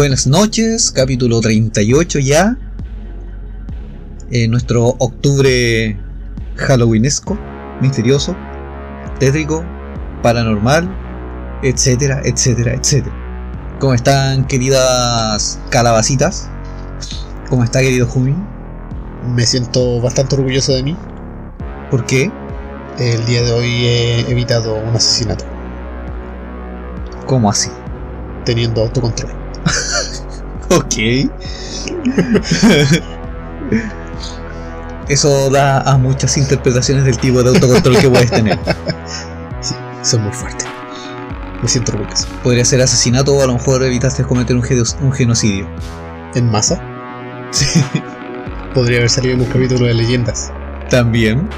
Buenas noches, capítulo 38 ya. Eh, nuestro octubre halloweenesco, misterioso, tétrico, paranormal, etcétera, etcétera, etcétera. ¿Cómo están queridas calabacitas? ¿Cómo está querido Jumi? Me siento bastante orgulloso de mí. ¿Por qué? El día de hoy he evitado un asesinato, ¿Cómo así? teniendo autocontrol. Ok. Eso da a muchas interpretaciones del tipo de autocontrol que puedes tener. Sí, soy muy fuerte. Me siento orgulloso. Podría ser asesinato o a lo mejor evitaste cometer un, genocidio. En masa. Sí. Podría haber salido en un capítulo de leyendas. También.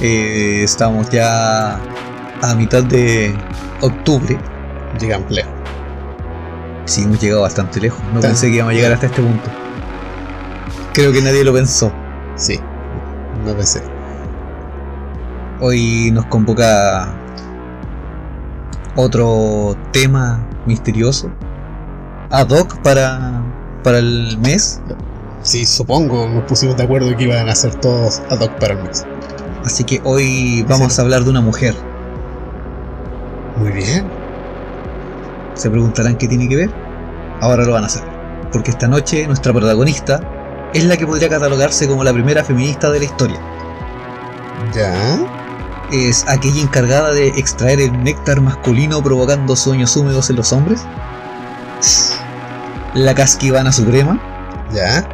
Eh, estamos ya a mitad de octubre. Llegamos lejos. Sí, hemos llegado bastante lejos. No Tan- pensé que íbamos a llegar hasta este punto. Creo que nadie lo pensó. Sí, no pensé. Hoy nos convoca otro tema misterioso. Ad hoc para, para el mes. Sí, supongo, nos pusimos de acuerdo que iban a ser todos ad hoc para el mes. Así que hoy vamos a hablar de una mujer. Muy bien. Se preguntarán qué tiene que ver. Ahora lo van a saber. Porque esta noche nuestra protagonista es la que podría catalogarse como la primera feminista de la historia. Ya. Es aquella encargada de extraer el néctar masculino provocando sueños húmedos en los hombres. La casquivana suprema. Ya.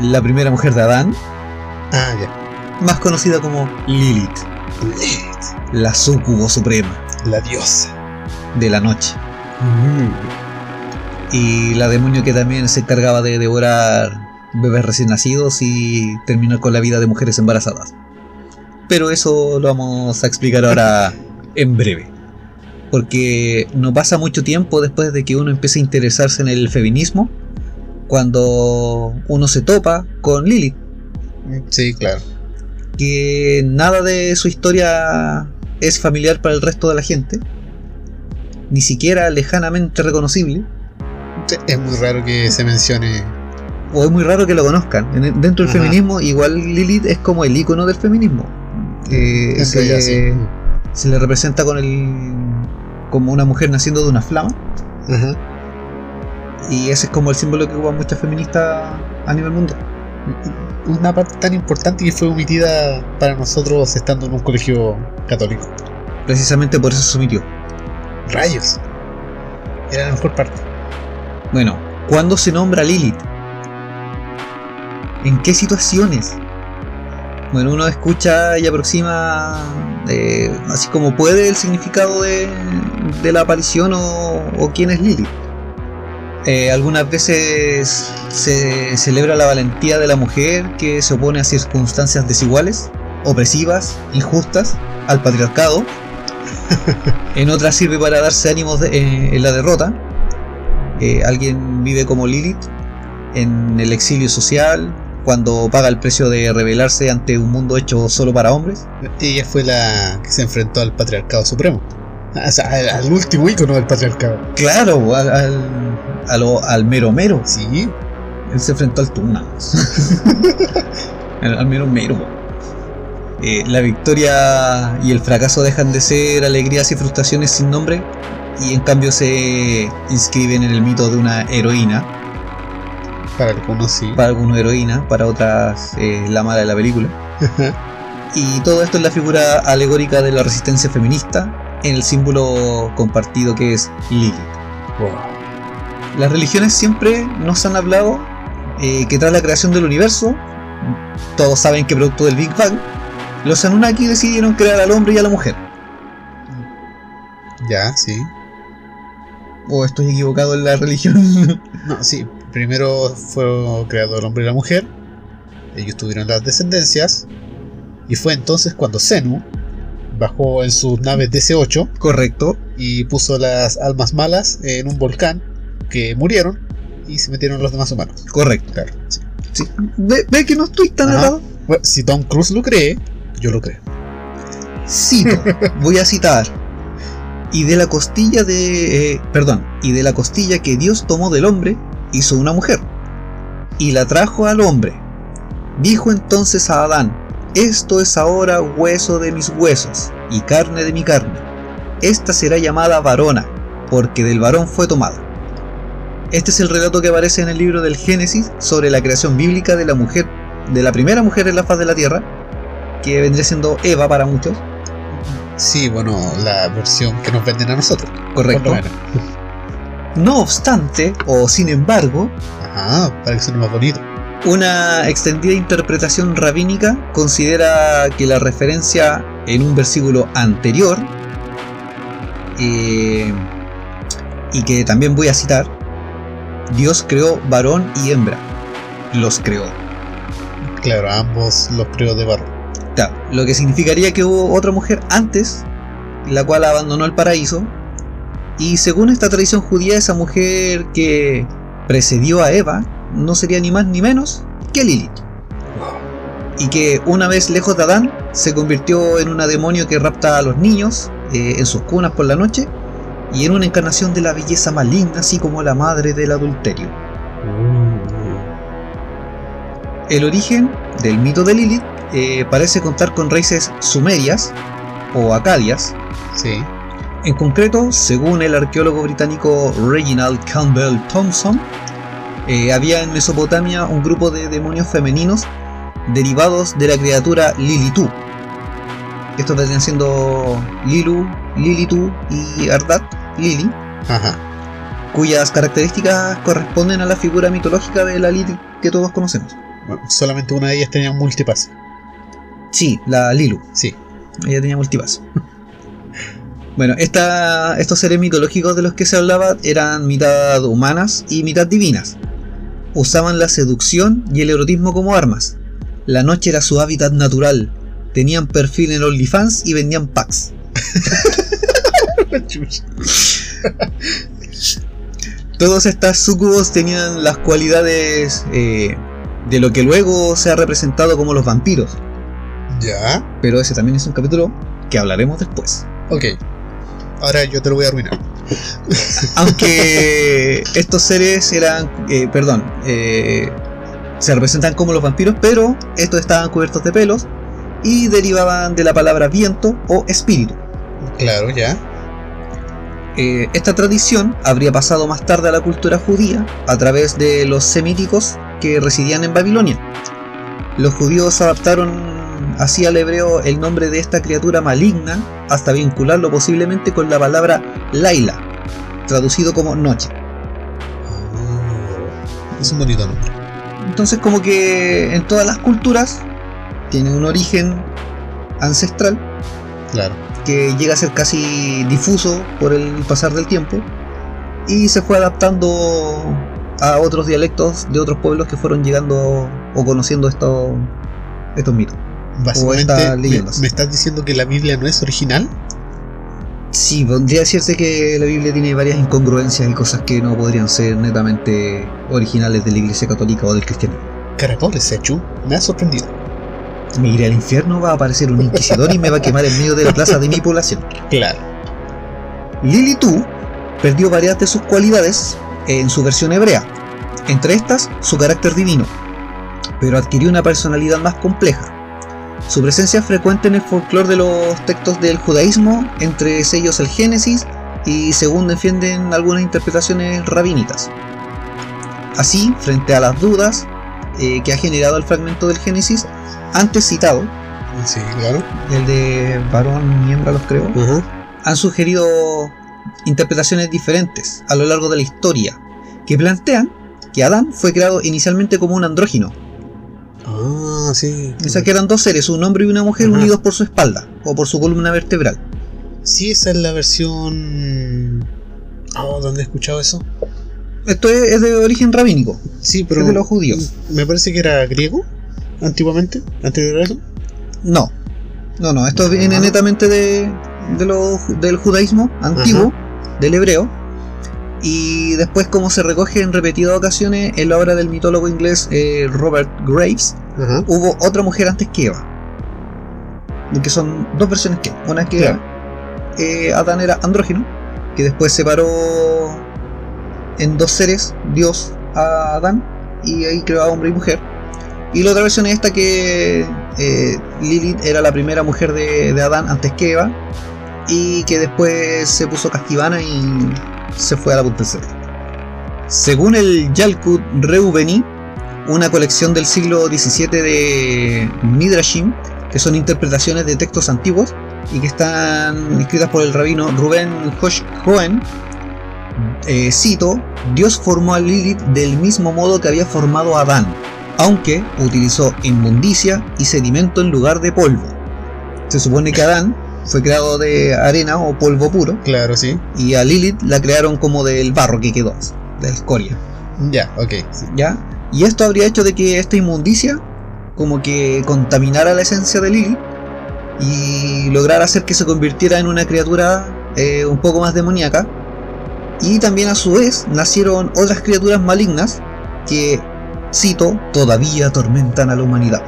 La primera mujer de Adán. Ah, ya. Más conocida como Lilith. Lilith, La sucubo suprema La diosa. de la noche. Y la demonio que también se encargaba de devorar bebés recién nacidos y terminar con la vida de mujeres embarazadas. Pero eso lo vamos a explicar ahora en breve. Porque no pasa mucho tiempo después de que uno empiece a interesarse en el feminismo cuando uno se topa con Lilith. Sí, claro. Que nada de su historia es familiar para el resto de la gente. Ni siquiera lejanamente reconocible. Es muy raro que se mencione. o es muy raro que lo conozcan. En- dentro del Ajá. feminismo, igual Lilith es como el icono del feminismo. Eh, En se, realidad, le, sí. se le representa con el como una mujer naciendo de una flama. Ajá. Y ese es como el símbolo que ocupan muchas feministas a nivel mundial. Una parte tan importante que fue omitida para nosotros estando en un colegio católico. Precisamente por eso se omitió. Rayos. Era la mejor parte. Bueno, ¿cuándo se nombra Lilith? ¿En qué situaciones? Bueno, uno escucha y aproxima eh, así como puede el significado de, de la aparición o, o quién es Lilith. Eh, algunas veces se celebra la valentía de la mujer que se opone a circunstancias desiguales, opresivas, injustas, al patriarcado. en otras sirve para darse ánimos de- eh, en la derrota. Eh, alguien vive como Lilith en el exilio social, cuando paga el precio de rebelarse ante un mundo hecho solo para hombres. Ella fue la que se enfrentó al patriarcado supremo. O sea, al, al último ícono del patriarcado. Claro, al, al, a lo- al mero mero. Sí. Él se enfrentó al Tuna. al, al mero mero. Eh, la victoria y el fracaso dejan de ser alegrías y frustraciones sin nombre y en cambio se inscriben en el mito de una heroína. Para algunos sí. Para algunos heroína, para otras eh, la mala de la película. Y todo esto es la figura alegórica de la resistencia feminista en el símbolo compartido que es Lilith. Wow. Las religiones siempre nos han hablado eh, que tras la creación del universo, todos saben que producto del Big Bang, Los Anunnaki decidieron crear al hombre y a la mujer. Ya, sí. ¿O estoy equivocado en la religión? No, sí. Primero fue creado el hombre y la mujer. Ellos tuvieron las descendencias. Y fue entonces cuando Zenu bajó en sus naves DC-8 Correcto. y puso las almas malas en un volcán que murieron y se metieron los demás humanos. Correcto. Claro. sí. Sí. Ve, ve que no estoy tan errado. Bueno, si Tom Cruise lo cree, yo lo creo. Cito, voy a citar. Y de la costilla de. eh, perdón, y de la costilla que Dios tomó del hombre, hizo una mujer. Y la trajo al hombre. Dijo entonces a Adán: Esto es ahora hueso de mis huesos y carne de mi carne. Esta será llamada varona, porque del varón fue tomada. Este es el relato que aparece en el libro del Génesis sobre la creación bíblica de la mujer, de la primera mujer en la faz de la tierra, que vendría siendo Eva para muchos. Sí, bueno, la versión que nos venden a nosotros. Correcto. No obstante, o sin embargo, Ajá, para que suene más bonito. una extendida interpretación rabínica considera que la referencia en un versículo anterior, eh, y que también voy a citar, Dios creó varón y hembra. Los creó. Claro, ambos los creo de barro. Claro, lo que significaría que hubo otra mujer antes, la cual abandonó el paraíso. Y según esta tradición judía, esa mujer que precedió a Eva no sería ni más ni menos que Lilith. Y que una vez lejos de Adán, se convirtió en una demonio que rapta a los niños eh, en sus cunas por la noche y en una encarnación de la belleza maligna, así como la madre del adulterio. El origen del mito de Lilith eh, parece contar con raíces sumerias o acadias. Sí. En concreto, según el arqueólogo británico Reginald Campbell Thompson, eh, había en Mesopotamia un grupo de demonios femeninos derivados de la criatura Lilitu. Estos vendrían siendo Lilu, Lilitu y Ardat, Lili, Ajá. cuyas características corresponden a la figura mitológica de la Lilith que todos conocemos. Bueno, solamente una de ellas tenía un multipass. Sí, la Lilu. Sí. Ella tenía multipass. bueno, esta, estos seres mitológicos de los que se hablaba eran mitad humanas y mitad divinas. Usaban la seducción y el erotismo como armas. La noche era su hábitat natural. Tenían perfil en OnlyFans y vendían packs. Todos estas sucubos tenían las cualidades eh, de lo que luego se ha representado como los vampiros. Ya. Pero ese también es un capítulo que hablaremos después. Ok. Ahora yo te lo voy a arruinar. Aunque estos seres eran, eh, perdón, eh, se representan como los vampiros, pero estos estaban cubiertos de pelos y derivaban de la palabra viento o espíritu. Claro, ya. Eh, esta tradición habría pasado más tarde a la cultura judía a través de los semíticos que residían en Babilonia. Los judíos adaptaron así al hebreo el nombre de esta criatura maligna hasta vincularlo posiblemente con la palabra Laila, traducido como noche. Oh, es un bonito nombre. Entonces como que en todas las culturas tiene un origen ancestral Claro. que llega a ser casi difuso por el pasar del tiempo y se fue adaptando a otros dialectos de otros pueblos que fueron llegando o conociendo estos, estos mitos. Básicamente, me, estás diciendo que la Biblia no es original? Sí, podría decirse que la Biblia tiene varias incongruencias y cosas que no podrían ser netamente originales de la Iglesia Católica o del cristianismo. Caracoles, Sechu. Me ha sorprendido. Me iré al infierno, va a aparecer un inquisidor y me va a quemar en medio de la plaza de mi población. Claro. Lilitu perdió varias de sus cualidades en su versión hebrea, entre estas su carácter divino, pero adquirió una personalidad más compleja. Su presencia es frecuente en el folclore de los textos del judaísmo, entre ellos el Génesis y según defienden algunas interpretaciones rabínicas. Así, frente a las dudas eh, que ha generado el fragmento del Génesis antes citado, Sí, claro. el de varón y hembra los creo, han sugerido interpretaciones diferentes a lo largo de la historia, que plantean que Adán fue creado inicialmente como un andrógino, Ah, sí. O sea que eran dos seres, un hombre y una mujer Ajá. unidos por su espalda o por su columna vertebral. Sí, esa es la versión. Oh, ¿dónde he escuchado eso? Esto es, es de origen rabínico, Sí, pero. es de los judíos. Me parece que era griego, antiguamente, anterior a eso. No, no, no, esto viene Ah. netamente de, de lo- del judaísmo antiguo, del hebreo. Y después, como se recoge en repetidas ocasiones en la obra del mitólogo inglés eh, Robert Graves, hubo otra mujer antes que Eva. Que son dos versiones que. Una que Claro. eh, Adán era andrógeno, que después separó en dos seres, Dios a Adán, y ahí creó a hombre y mujer. Y la otra versión es esta que eh, Lilith era la primera mujer de, de Adán antes que Eva, y que después se puso casquivana y se fue a la punta. Según el Yalkut Reubeni, una colección del siglo XVII de Midrashim, que son interpretaciones de textos antiguos y que están escritas por el rabino Rubén Hosh Cohen. Eh, cito: Dios formó a Lilith del mismo modo que había formado a Adán, aunque utilizó inmundicia y sedimento en lugar de polvo. Se supone que Adán fue creado de arena o polvo puro Claro, sí. y a Lilith la crearon como del barro que quedó, de escoria. Ya, ok. sí. ¿ya? Y esto habría hecho de que esta inmundicia como que contaminara la esencia de Lilith y lograra hacer que se convirtiera en una criatura eh, un poco más demoníaca. Y también a su vez nacieron otras criaturas malignas que, cito, todavía atormentan a la humanidad.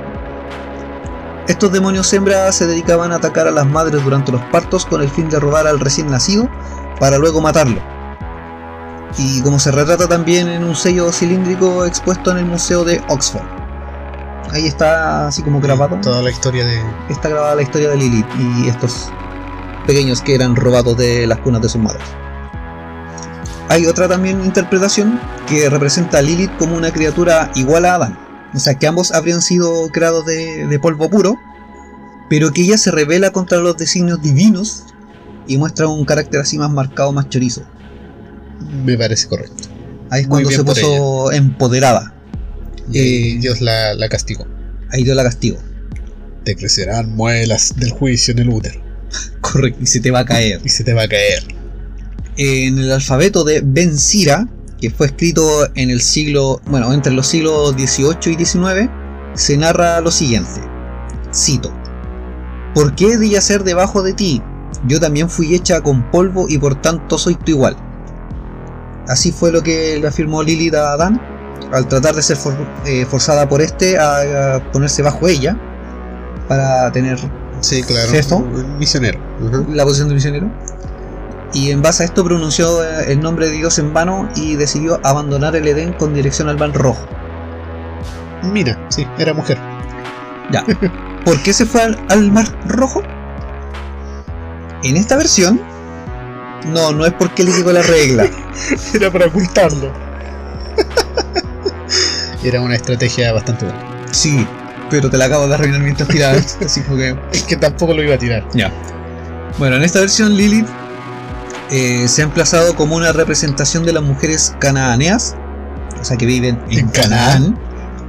Estos demonios hembras se dedicaban a atacar a las madres durante los partos con el fin de robar al recién nacido para luego matarlo. Y como se retrata también en un sello cilíndrico expuesto en el Museo de Oxford. Ahí está así como grabado. Toda la historia de. Está grabada la historia de Lilith y estos pequeños que eran robados de las cunas de sus madres. Hay otra también interpretación que representa a Lilith como una criatura igual a Adán. O sea que ambos habrían sido creados de, de polvo puro, pero que ella se revela contra los designios divinos y muestra un carácter así más marcado, más chorizo. Me parece correcto. Ahí es Muy cuando se puso empoderada. Eh, Dios la, la castigó. Ahí dio la castigo. Te crecerán muelas del juicio en el útero. Correcto, y se te va a caer. Y se te va a caer. En el alfabeto de Ben Sira, que fue escrito en el siglo, bueno, entre los siglos XVIII y XIX, se narra lo siguiente. Cito. ¿Por qué he de yacer debajo de ti? Yo también fui hecha con polvo y por tanto soy tu igual. Así fue lo que le afirmó Lilith a Adán, al tratar de ser for- eh, forzada por este a, a ponerse bajo ella, para tener Sí, claro. Misionero. La posición de misionero. Y en base a esto pronunció eh, el nombre de Dios en vano y decidió abandonar el Edén con dirección al Mar Rojo. Mira, sí, era mujer. Ya. ¿Por qué se fue al, al Mar Rojo? En esta versión, no, no es porque le llegó la regla. Era para ocultarlo. Era una estrategia bastante buena. Sí, pero te la acabo de arruinar mientras tirabas. Así fue que. Es que tampoco lo iba a tirar. Ya. Bueno, en esta versión Lilith eh, se ha emplazado como una representación de las mujeres canaaneas, o sea que viven en, En Canaán,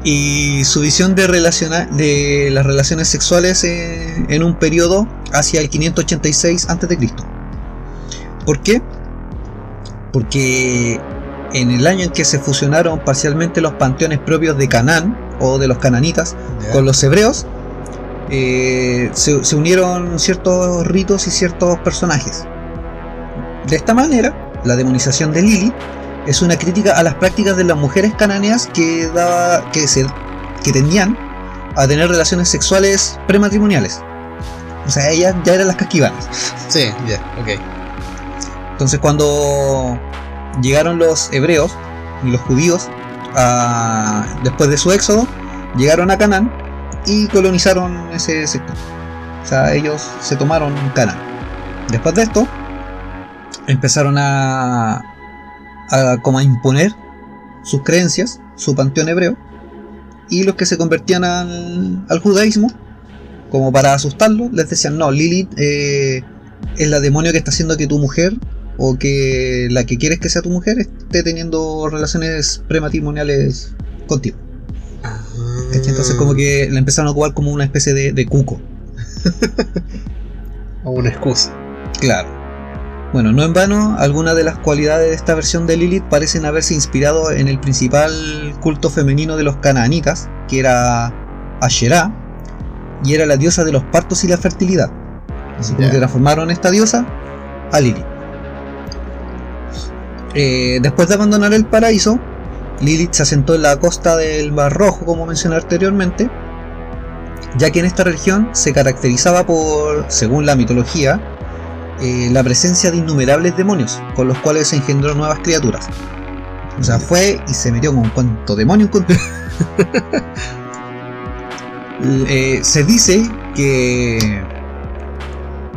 y su visión de, relaciona- de las relaciones sexuales eh, en un periodo hacia el 586 a.C. ¿Por qué? Porque en el año en que se fusionaron parcialmente los panteones propios de Canaán o de los cananitas con los hebreos, eh, se, se unieron ciertos ritos y ciertos personajes. De esta manera, la demonización de Lilith es una crítica a las prácticas de las mujeres cananeas que, daba, que, se, que tendían a tener relaciones sexuales prematrimoniales. O sea, ellas ya eran las casquivanas. Sí, ya, ok. Entonces cuando llegaron los hebreos y los judíos a- después de su éxodo, llegaron a Canaán y colonizaron ese sector. O sea, ellos se tomaron Canaán. Después de esto, empezaron a, a como a imponer sus creencias, su panteón hebreo, y los que se convertían al, al judaísmo, como para asustarlos, les decían, no, Lilith eh, es la demonio que está haciendo que tu mujer o que la que quieres que sea tu mujer esté teniendo relaciones prematrimoniales contigo. Ah. Entonces como que la empezaron a ocupar como una especie de, de cuco. O una excusa. Claro. Bueno, no en vano, algunas de las cualidades de esta versión de Lilith parecen haberse inspirado en el principal culto femenino de los canaanitas, que era Asherah, y era la diosa de los partos y la fertilidad. Así Ya. que transformaron esta diosa a Lilith. Eh, después de abandonar el paraíso, Lilith se asentó en la costa del Mar Rojo, como mencioné anteriormente, ya que en esta región se caracterizaba por, según la mitología, eh, la presencia de innumerables demonios, con los cuales se engendró nuevas criaturas. O sea, fue y se metió con cuanto demonio encontró. Eh, se dice que,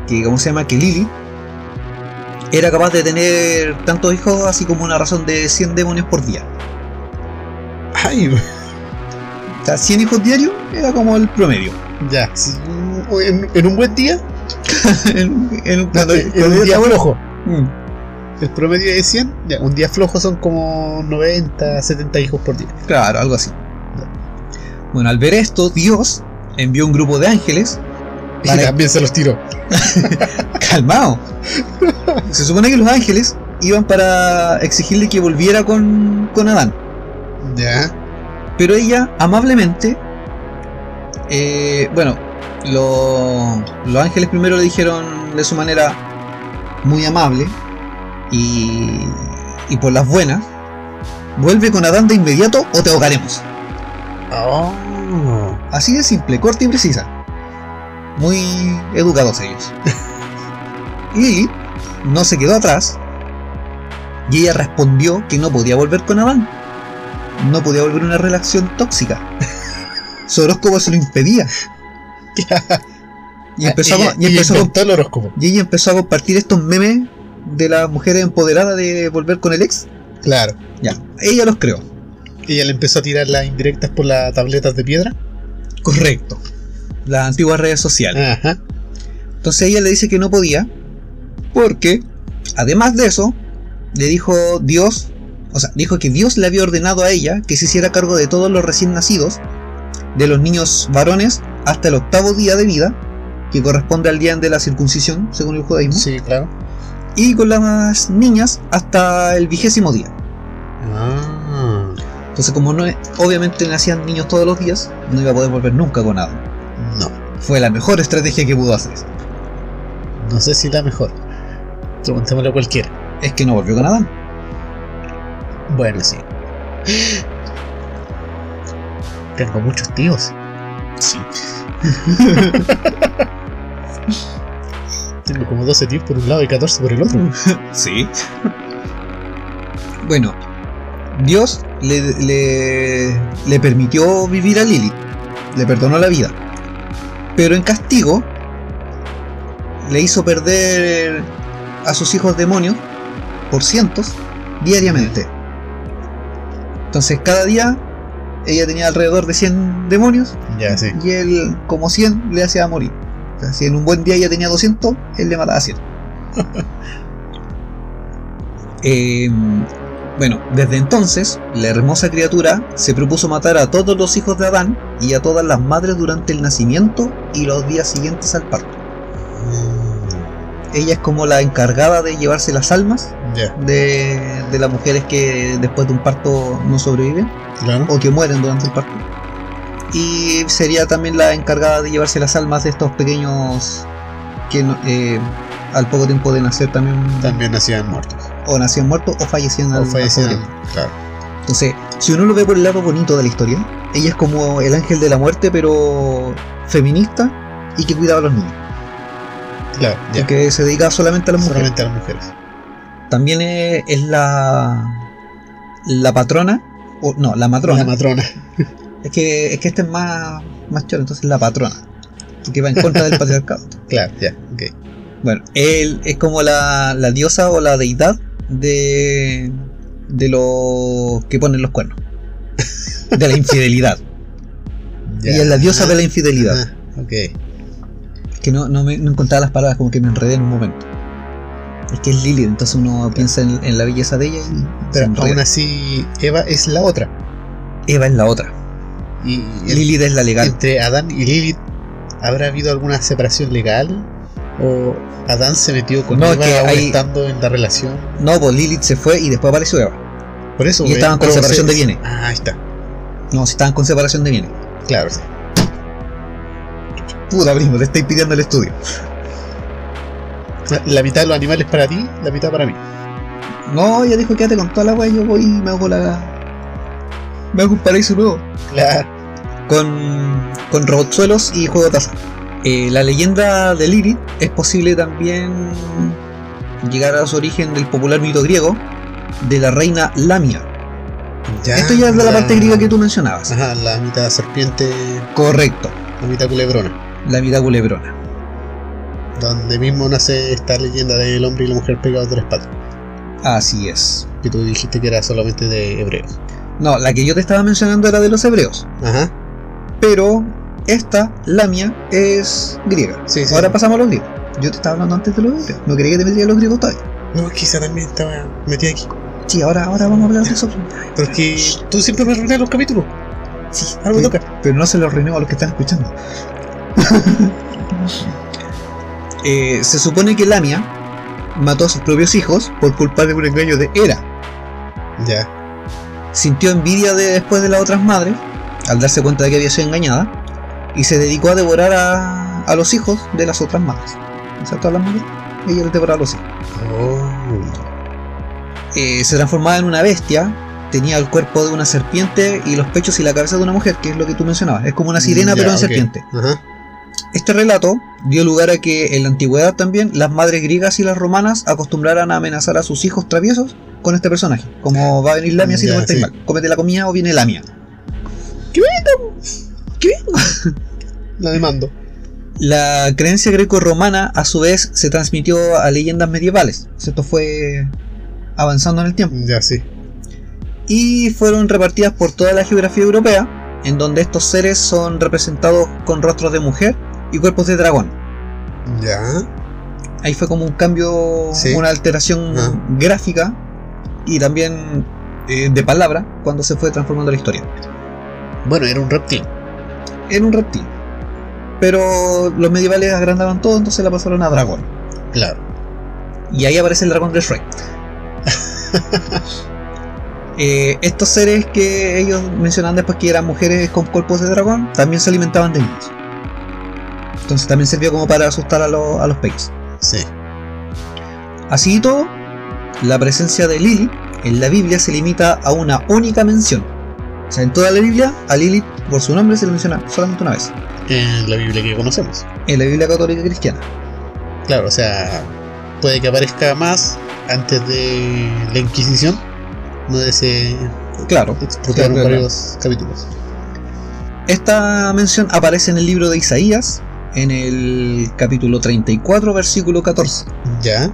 que, ¿cómo se llama? Que Lili era capaz de tener tantos hijos así como una razón de 100 demonios por día. Ay, O sea, 100 hijos diarios era como el promedio. ya. en un buen día, en, en- no, cuando- en cuando un día flojo. Mm. El promedio de 100, ya, un día flojo son como 90, 70 hijos por día. Claro, algo así. Bueno, al ver esto, Dios envió un grupo de ángeles. Y también se los tiró. Calmado. Se supone que los ángeles iban para exigirle que volviera con, con Adán. Ya. Pero ella, amablemente, eh, bueno, lo- los ángeles primero le dijeron de su manera muy amable y, y por las buenas, vuelve con Adán de inmediato o te ahogaremos. Oh. Así de simple, corta y precisa. Muy educados ellos. Lilith no se quedó atrás y ella respondió que no podía volver con Adán. No podía volver una relación tóxica. Su horóscopo se lo impedía. Y empezó, a, y, empezó a, el horóscopo. y ella empezó a compartir estos memes de las mujeres empoderadas de volver con el ex. Claro. Ya, ella los creó. Ella le empezó a tirar las indirectas por las tabletas de piedra. Correcto. Las antiguas redes sociales. Ajá. Entonces ella le dice que no podía, porque, además de eso, le dijo Dios, o sea, dijo que Dios le había ordenado a ella que se hiciera cargo de todos los recién nacidos, de los niños varones, hasta el octavo día de vida, que corresponde al día de la circuncisión, según el judaísmo, Sí, claro. y con las niñas hasta el vigésimo día. Ah. Entonces, como no, obviamente nacían niños todos los días, no iba a poder volver nunca con nada. No. Fue la mejor estrategia que pudo hacer. No sé si la mejor. Preguntémosle a cualquiera. Es que no volvió con Adán. Bueno, sí. Tengo muchos tíos. Sí. Tengo como 12 tíos por un lado y 14 por el otro. Sí. Bueno, Dios le, le, le permitió vivir a Lilith, le perdonó la vida, pero en castigo le hizo perder a sus hijos demonios por cientos diariamente. Entonces cada día ella tenía alrededor de 100 demonios Ya, sí. y él como 100 le hacía morir. O sea, si en un buen día ella tenía 200, él le mataba 100. Eh, bueno, desde entonces, la hermosa criatura se propuso matar a todos los hijos de Adán y a todas las madres durante el nacimiento y los días siguientes al parto. Ella es como la encargada de llevarse las almas de, de las mujeres que después de un parto no sobreviven claro. o que mueren durante el parto. Y sería también la encargada de llevarse las almas de estos pequeños que eh, al poco tiempo de nacer también También nacían muertos. o nacían muertos o fallecían al, O al fallecían. Claro. Entonces, si uno lo ve por el lado bonito de la historia, ella es como el ángel de la muerte, pero feminista y que cuidaba a los niños. Claro, ya. Que se dedica solamente a las mujeres. Solamente a las mujeres. También es, es la la patrona, o no, la matrona. La matrona. es que es que este es más más choro, entonces la patrona, que va en contra del patriarcado. Claro, ya, ok. Bueno, él es como la, la diosa o la deidad de de los que ponen los cuernos. De la infidelidad. Ya. Ella es la diosa de la infidelidad. Ah, ok. Es que no, no, me, no encontraba las palabras, como que me enredé en un momento. Es que es Lilith, entonces uno piensa en, en la belleza de ella y Pero enreda. aún así, Eva es la otra. Eva es la otra. Y, y Lilith es la legal. entre Adán y Lilith, ¿habrá habido alguna separación legal? ¿O Adán se metió con No, Eva que aún hay- estando en la relación? No, pues Lilith se fue y después apareció Eva. Por eso. Y estaban con separación se- de bienes. Ah, ahí está. No, si estaban con separación de bienes. Claro, sí. Puta, primo, te estoy pidiendo el estudio. La mitad de los animales para ti, la mitad para mí. No, ya dijo quédate con toda la wea, yo voy y me hago la. Me hago un paraíso nuevo. Claro. Con. con robotsuelos y juego de taza. Eh, la leyenda de Lilith es posible también llegar a su origen del popular mito griego de la reina Lamia. Ya, Esto ya es de la parte griega que tú mencionabas. Ajá, la mitad serpiente, Correcto, la mitad culebrona. la mitad culebrona. Donde mismo nace esta leyenda del hombre y la mujer pegados de la espalda. Así es. Que tú dijiste que era solamente de hebreos. No, la que yo te estaba mencionando era de los hebreos. Ajá. Pero esta, Lamia, es griega. Sí, sí. Ahora pasamos a los griegos. Yo te estaba hablando antes de los griegos. No quería que te metiera los griegos todavía. No, quizá también estaba metida aquí. Sí, ahora, ahora vamos a hablar de eso. Pero es que tú siempre me arruinas los capítulos. Sí, Ahora me toca. pero no se los renuevo a los que están escuchando. Eh, se supone que Lamia mató a sus propios hijos por culpa de un engaño de Hera. Ya. Sintió envidia de, después de las otras madres, al darse cuenta de que había sido engañada, y se dedicó a devorar a, a los hijos de las otras madres. O sea, todas las madres, ella les devoraba a los hijos. Oh. Eh, se transformaba en una bestia, tenía el cuerpo de una serpiente y los pechos y la cabeza de una mujer, que es lo que tú mencionabas. Es como una sirena, Ya, pero en serpiente. Ajá. Este relato dio lugar a que en la antigüedad también las madres griegas y las romanas acostumbraran a amenazar a sus hijos traviesos con este personaje. Como va a venir Lamia si te portáis sí. mal. Cómete la comida o viene Lamia. ¿Qué vengo? ¿Qué vengo? La demando. La creencia greco-romana a su vez se transmitió a leyendas medievales. Esto fue avanzando en el tiempo. Ya, sí. y fueron repartidas por toda la geografía europea, en donde estos seres son representados con rostros de mujer y cuerpos de dragón. Ya. Ahí fue como un cambio, Sí. una alteración Ah. gráfica y también eh, de palabra cuando se fue transformando la historia. Bueno, era un reptil. En un reptil. Pero los medievales agrandaban todo, entonces la pasaron a dragón. Claro. Y ahí aparece el dragón de Shrek. Eh, estos seres que ellos mencionaban después que eran mujeres con cuerpos de dragón, también se alimentaban de niños. Entonces también sirvió como para asustar a, los- a los peques. Sí. Así y todo, la presencia de Lilith en la Biblia se limita a una única mención. O sea, en toda la Biblia, a Lilith por su nombre se le menciona solamente una vez. En la Biblia que conocemos. En la Biblia católica cristiana. Claro, o sea, puede que aparezca más antes de la Inquisición. No de ese Claro. explotaron claro, claro. varios capítulos. Esta mención aparece en el libro de Isaías, en el capítulo 34, versículo 14. Ya.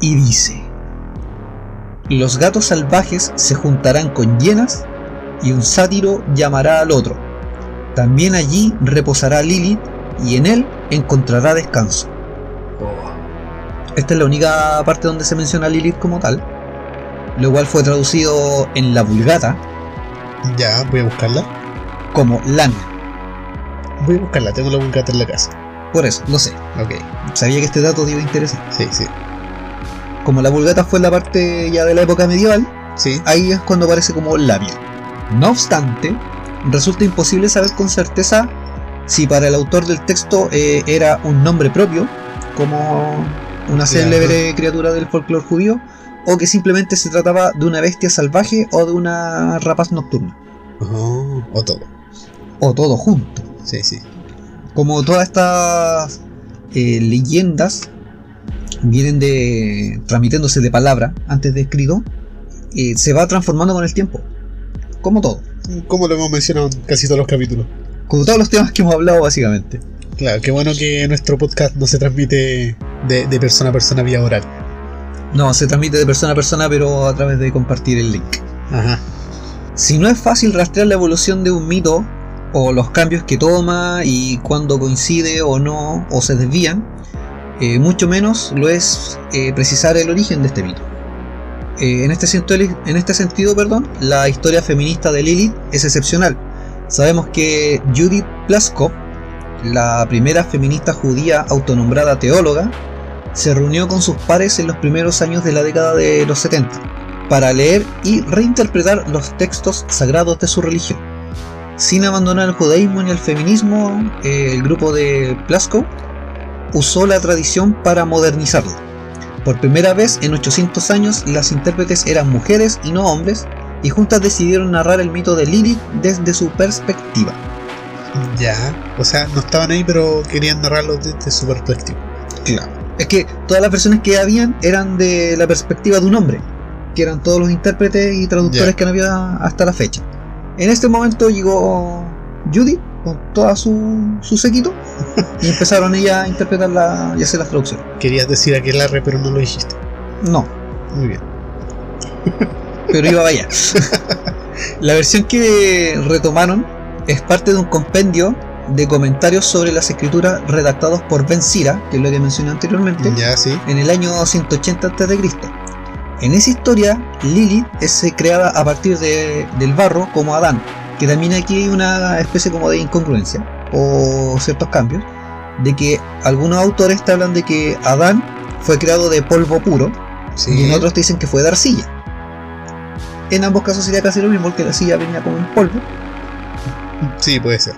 y dice: Los gatos salvajes se juntarán con hienas y un sátiro llamará al otro. También allí reposará Lilith y en él encontrará descanso. Esta es la única parte donde se menciona a Lilith como tal, lo cual fue traducido en la Vulgata Ya, voy a buscarla. como Lamia. Voy a buscarla, tengo la vulgata en la casa. Por eso, lo sé. Ok, Sabía que este dato te iba a interesar. sí, sí. Como la Vulgata fue la parte ya de la época medieval, Sí, ahí es cuando aparece como labia. No obstante, resulta imposible saber con certeza si para el autor del texto eh, era un nombre propio, como una célebre criatura del folclore judío, o que simplemente se trataba de una bestia salvaje o de una rapaz nocturna, Oh, o todo. o todo junto. Sí, sí. Como todas estas eh, leyendas vienen de transmitiéndose de palabra antes de escrito, eh, se va transformando con el tiempo, como todo. Como lo hemos mencionado en casi todos los capítulos. Como todos los temas que hemos hablado básicamente. Claro, qué bueno que nuestro podcast no se transmite de, de persona a persona vía oral. No, se transmite de persona a persona, pero a través de compartir el link. Ajá. Si no es fácil rastrear la evolución de un mito, o los cambios que toma, y cuándo coincide o no, o se desvían, eh, mucho menos lo es eh, precisar el origen de este mito. Eh, en, este sentido, en este sentido, perdón, la historia feminista de Lilith es excepcional, Sabemos que Judith Plaskov, la primera feminista judía autonombrada teóloga, se reunió con sus pares en los primeros años de la década de los 70 para leer y reinterpretar los textos sagrados de su religión. Sin abandonar el judaísmo ni el feminismo, eh, el grupo de Plaskov usó la tradición para modernizarla. Por primera vez en 800 años, las intérpretes eran mujeres y no hombres, y juntas decidieron narrar el mito de Lilith desde su perspectiva. Ya, o sea, no estaban ahí, pero querían narrarlo desde su perspectiva. Claro. Es que todas las versiones que habían eran de la perspectiva de un hombre, que eran todos los intérpretes y traductores Ya. que no había hasta la fecha. En este momento llegó Judy con toda su, su séquito y empezaron ella a interpretar la, y hacer las traducciones. Querías decir aquelarre, pero no lo dijiste. No, Muy bien. pero iba vaya. La versión que retomaron es parte de un compendio de comentarios sobre las escrituras redactados por Ben Sira, que es lo que mencioné anteriormente, Ya, sí. en el año 180 a.C. En esa historia, Lilith es eh, creada a partir de- del barro como Adán, que también aquí hay una especie como de incongruencia o ciertos cambios, de que algunos autores te hablan de que Adán fue creado de polvo puro Sí. y en otros te dicen que fue de arcilla. En ambos casos sería casi lo mismo, porque la arcilla venía como en polvo Sí, puede ser.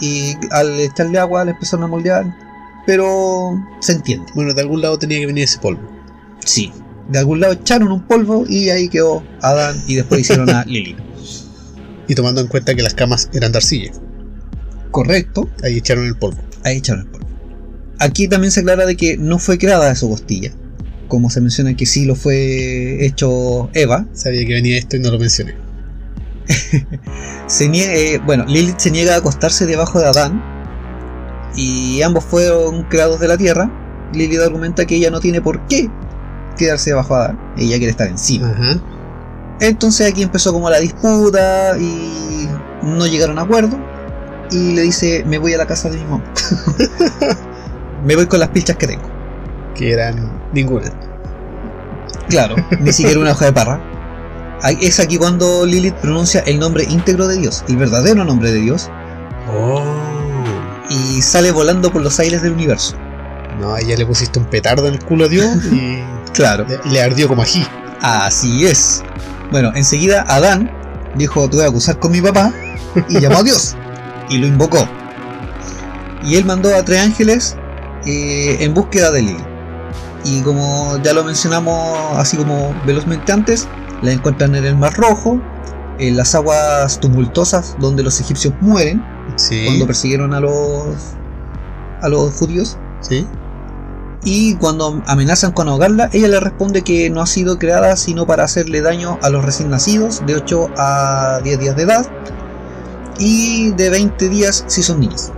y al echarle agua le empezaron a moldear, pero se entiende. Bueno, de algún lado tenía que venir ese polvo. Sí. De algún lado echaron un polvo y ahí quedó Adán y después hicieron a Lilith. Y tomando en cuenta que las camas eran de arcilla, Correcto, ahí echaron el polvo. ahí echaron el polvo. Aquí también se aclara de que no fue creada de su costilla, como se menciona que sí lo fue hecho Eva. Sabía que venía esto y no lo mencioné. Se nie- eh, bueno, Lilith se niega a acostarse debajo de Adán y ambos fueron creados de la tierra. Lilith argumenta que ella no tiene por qué quedarse debajo de Adán, ella quiere estar encima. Entonces aquí empezó como la disputa y no llegaron a acuerdo. Y le dice, me voy a la casa de mi mamá. me voy con las pilchas que tengo. Que eran ninguna. Claro, ni siquiera una hoja de parra. Es aquí cuando Lilith pronuncia el nombre íntegro de Dios, el verdadero nombre de Dios, Oh. y sale volando por los aires del universo. No, a ella le pusiste un petardo en el culo a Dios y Claro, le, le ardió como ají. así es. Bueno, enseguida Adán dijo, te voy a acusar con mi papá, y llamó a Dios, y lo invocó. Y él mandó a tres ángeles eh, en búsqueda de Lilith. Y como ya lo mencionamos así como velozmente antes, la encuentran en el Mar Rojo, en las aguas tumultuosas donde los egipcios mueren Sí. cuando persiguieron a los a los judíos. Sí. Y cuando amenazan con ahogarla, ella le responde que no ha sido creada sino para hacerle daño a los recién nacidos de 8 a 10 días de edad y de 20 días si son niñas.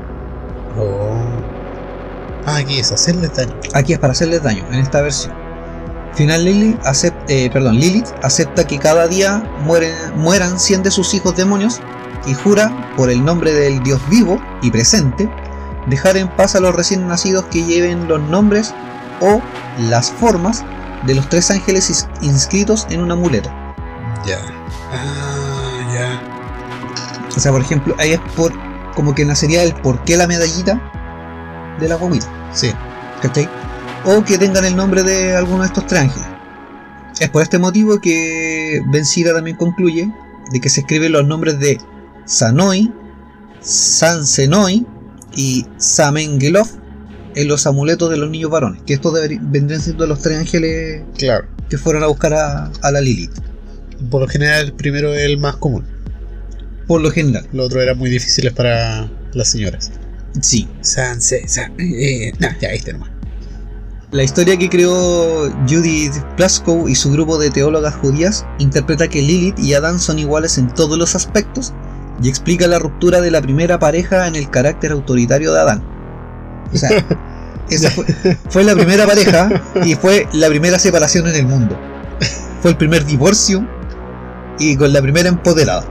Oh. Ah, aquí es hacerles daño. Aquí es para hacerles daño en esta versión. Final Lilith acepta, perdón, Lilith acepta que cada día mueren, mueran 100 de sus hijos demonios y jura por el nombre del Dios vivo y presente dejar en paz a los recién nacidos que lleven los nombres o las formas de los tres ángeles ins- inscritos en un amuleto. Ya. Ah, ya. O sea, por ejemplo, ahí es por como que nacería el por qué la medallita de la guaguita. Sí. ¿cachai? O que tengan el nombre de alguno de estos tres ángeles. Es por este motivo que Ben Sira también concluye de que se escriben los nombres de Sanoi, Sansenoi y Samengelov en los amuletos de los niños varones, que estos vendrían siendo los tres ángeles Claro. que fueron a buscar a, a la Lilith, Por lo general, el primero es el más común. por lo general. Los otros eran muy difíciles para las señoras. Sí, Sanse, san, eh, nah, ya, está nomás. La historia que creó Judith Plaskow y su grupo de teólogas judías interpreta que Lilith y Adán son iguales en todos los aspectos y explica la ruptura de la primera pareja en el carácter autoritario de Adán. O sea, esa fue, fue la primera pareja y fue la primera separación en el mundo. Fue el primer divorcio y con la primera empoderada.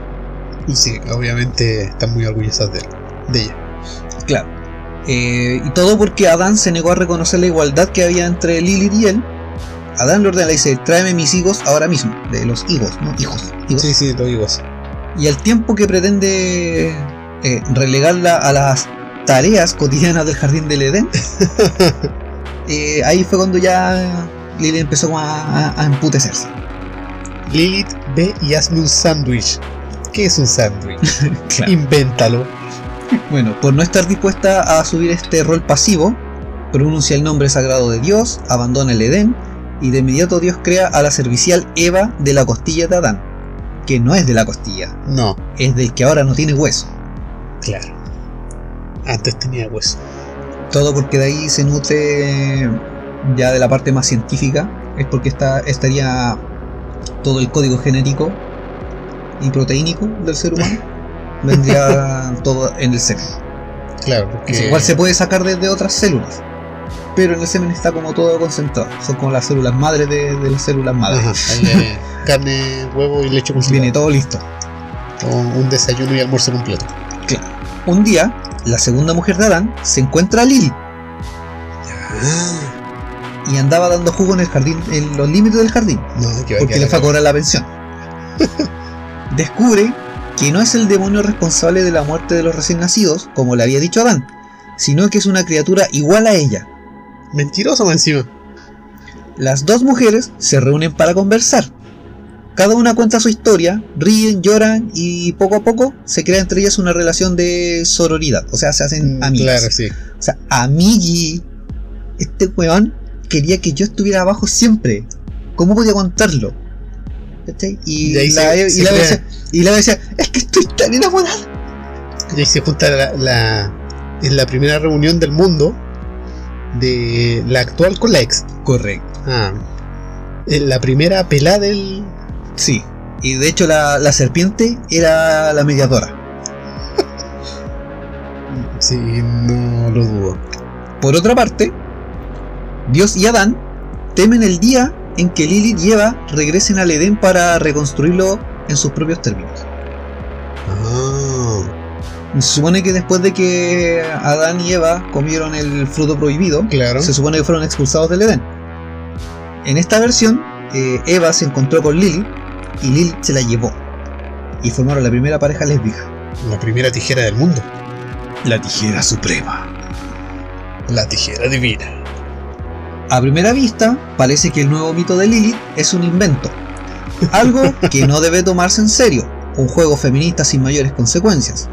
Y sí, obviamente están muy orgullosas de, de ella. Claro. Eh, y todo porque Adán se negó a reconocer la igualdad que había entre Lilith y él. Adán le ordena, le dice, tráeme mis hijos ahora mismo. De los hijos, ¿no? Hijos. hijos. Sí, sí, lo digo así. Y al tiempo que pretende eh, relegarla a las tareas cotidianas del jardín del Edén, eh, ahí fue cuando ya Lily empezó a- a emputecerse. Lilith, ve y hazme un sándwich. ¿Qué es un sándwich? Claro. Invéntalo. Bueno, por no estar dispuesta a subir este rol pasivo, pronuncia el nombre sagrado de Dios, abandona el Edén y de inmediato Dios crea a la servicial Eva de la costilla de Adán, que no es de la costilla, No, es del que ahora no tiene hueso. claro. Antes tenía hueso. Todo porque de ahí se nutre ya de la parte más científica, es porque está, estaría todo el código genético y proteínico del ser humano, vendría todo en el semen. Claro, porque igual se puede sacar desde otras células. Pero en el semen está como todo concentrado. Son como las células madres de, de las células madres. Ajá, ahí hay carne, huevo y leche con Viene todo listo. Un, un desayuno y almuerzo completo. Un día, la segunda mujer de Adán se encuentra a Lilith Ah, y andaba dando jugo en el jardín, en los límites del jardín, no, porque le fue a cobrar la pensión. Descubre que no es el demonio responsable de la muerte de los recién nacidos, como le había dicho Adán, sino que es una criatura igual a ella. Mentiroso encima. Las dos mujeres se reúnen para conversar. Cada una cuenta su historia, ríen, lloran y poco a poco se crea entre ellas una relación de sororidad. O sea, se hacen Mm, amigas. Claro, sí. O sea, amigui. Este weón quería que yo estuviera abajo siempre. ¿Cómo podía contarlo? ¿Cachai? Y, la, se- y se la crea- decía, y la decía, es que estoy tan enamorada. Y ahí se junta la, la, en la primera reunión del mundo de la actual con la ex. Correcto. Ah, en la primera pelada del. Sí. Y de hecho la, la serpiente era la mediadora. Sí, no lo dudo. Por otra parte, Dios y Adán temen el día en que Lilith y Eva regresen al Edén para reconstruirlo en sus propios términos. Se supone que después de que Adán y Eva comieron el fruto prohibido, claro. se supone que fueron expulsados del Edén. En esta versión, eh, Eva se encontró con Lilith y Lilith se la llevó. Y formaron la primera pareja lésbica. La primera tijera del mundo. La tijera suprema. La tijera divina. A primera vista, parece que el nuevo mito de Lilith es un invento. Algo que no debe tomarse en serio. Un juego feminista sin mayores consecuencias.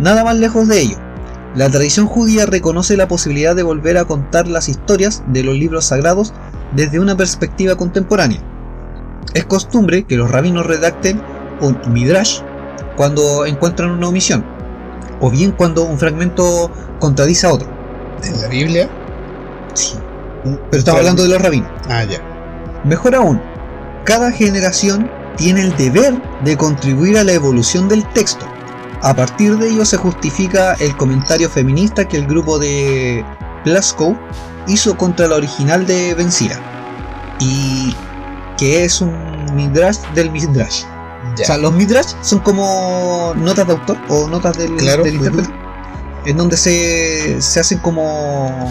Nada más lejos de ello. La tradición judía reconoce la posibilidad de volver a contar las historias de los libros sagrados desde una perspectiva contemporánea. Es costumbre que los rabinos redacten un midrash cuando encuentran una omisión, o bien cuando un fragmento contradice a otro. En la Biblia. Sí. Pero estamos hablando de los rabinos. Ah, ya. Mejor aún, cada generación tiene el deber de contribuir a la evolución del texto. A partir de ello se justifica el comentario feminista que el grupo de Glasgow hizo contra la original de Benzira. Y que es un midrash del midrash. Ya. O sea, los midrash son como notas de autor o notas del, Claro, del intérprete. En donde se, se hacen como.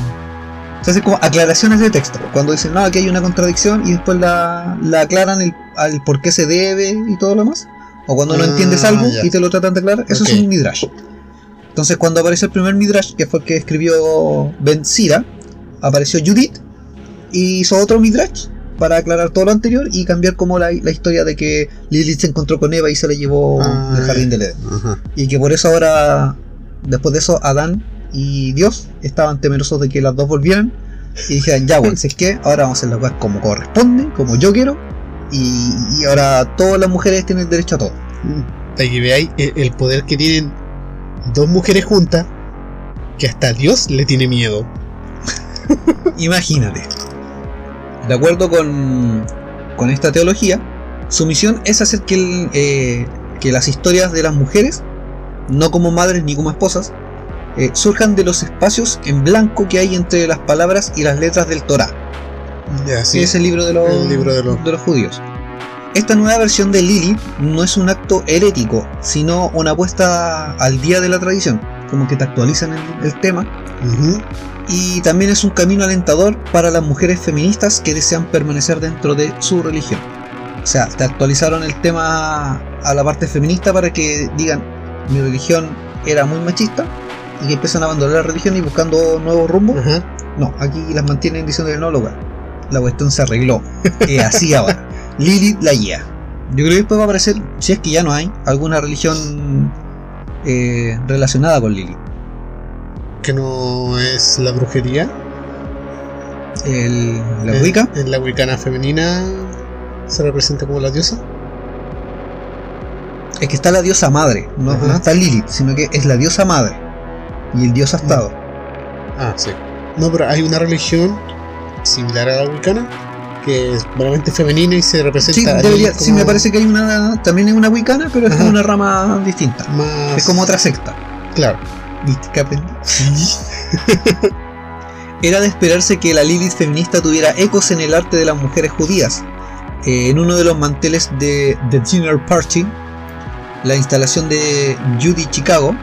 Se hacen como aclaraciones de texto. Cuando dicen, no, aquí hay una contradicción y después la, la aclaran el, al por qué se debe y todo lo demás. O cuando no Ah, entiendes algo ya. y te lo tratan de aclarar, eso es un midrash. Entonces, cuando aparece el primer midrash, que fue el que escribió Ben Sira, apareció Judith y hizo otro midrash para aclarar todo lo anterior y cambiar como la, la historia de que Lilith se encontró con Eva y se la llevó Ah, del jardín del Edén. Ajá. Y que por eso ahora, después de eso, Adán y Dios estaban temerosos de que las dos volvieran y dijeran, ya, bueno, si es que ahora vamos a hacer las cosas como corresponde, como yo quiero, y, y ahora todas las mujeres tienen derecho a todo. Para que veáis el, el poder que tienen dos mujeres juntas, que hasta Dios le tiene miedo. Imagínate. De acuerdo con, con esta teología, su misión es hacer que, el, eh, que las historias de las mujeres, no como madres ni como esposas, eh, surjan de los espacios en blanco que hay entre las palabras y las letras del Torah. Que es el libro de los, el libro de los- de los judíos. Esta nueva versión de Lilith no es un acto herético, sino una apuesta al día de la tradición, como que te actualizan el, el tema, Ujú. y también es un camino alentador para las mujeres feministas que desean permanecer dentro de su religión. O sea, te actualizaron el tema a la parte feminista para que digan, mi religión era muy machista y que empiezan a abandonar la religión y buscando nuevos rumbos. Ajá. No, aquí las mantienen diciendo que no, loca. La cuestión se arregló. Eh, así ahora. Lilith la guía. Yo creo que después va a aparecer, si es que ya no hay, alguna religión eh, relacionada con Lilith. Que no es la brujería. El, la En- Wicca. En la wicana femenina se representa como la diosa. Es que está la diosa madre, no, no está Lilith, sino que es la diosa madre. Y el dios ha estado. Ah, sí. No, pero hay una religión similar a la wicana que es meramente femenina y se representa Sí, debería- sí, me parece que hay una. También hay una wicana, pero es Ajá. como una rama distinta. más. Es como otra secta. Claro. Era de esperarse que la Lilith feminista tuviera ecos en el arte de las mujeres judías. Eh, en uno de los manteles de The Dinner Party, la instalación de Judy Chicago,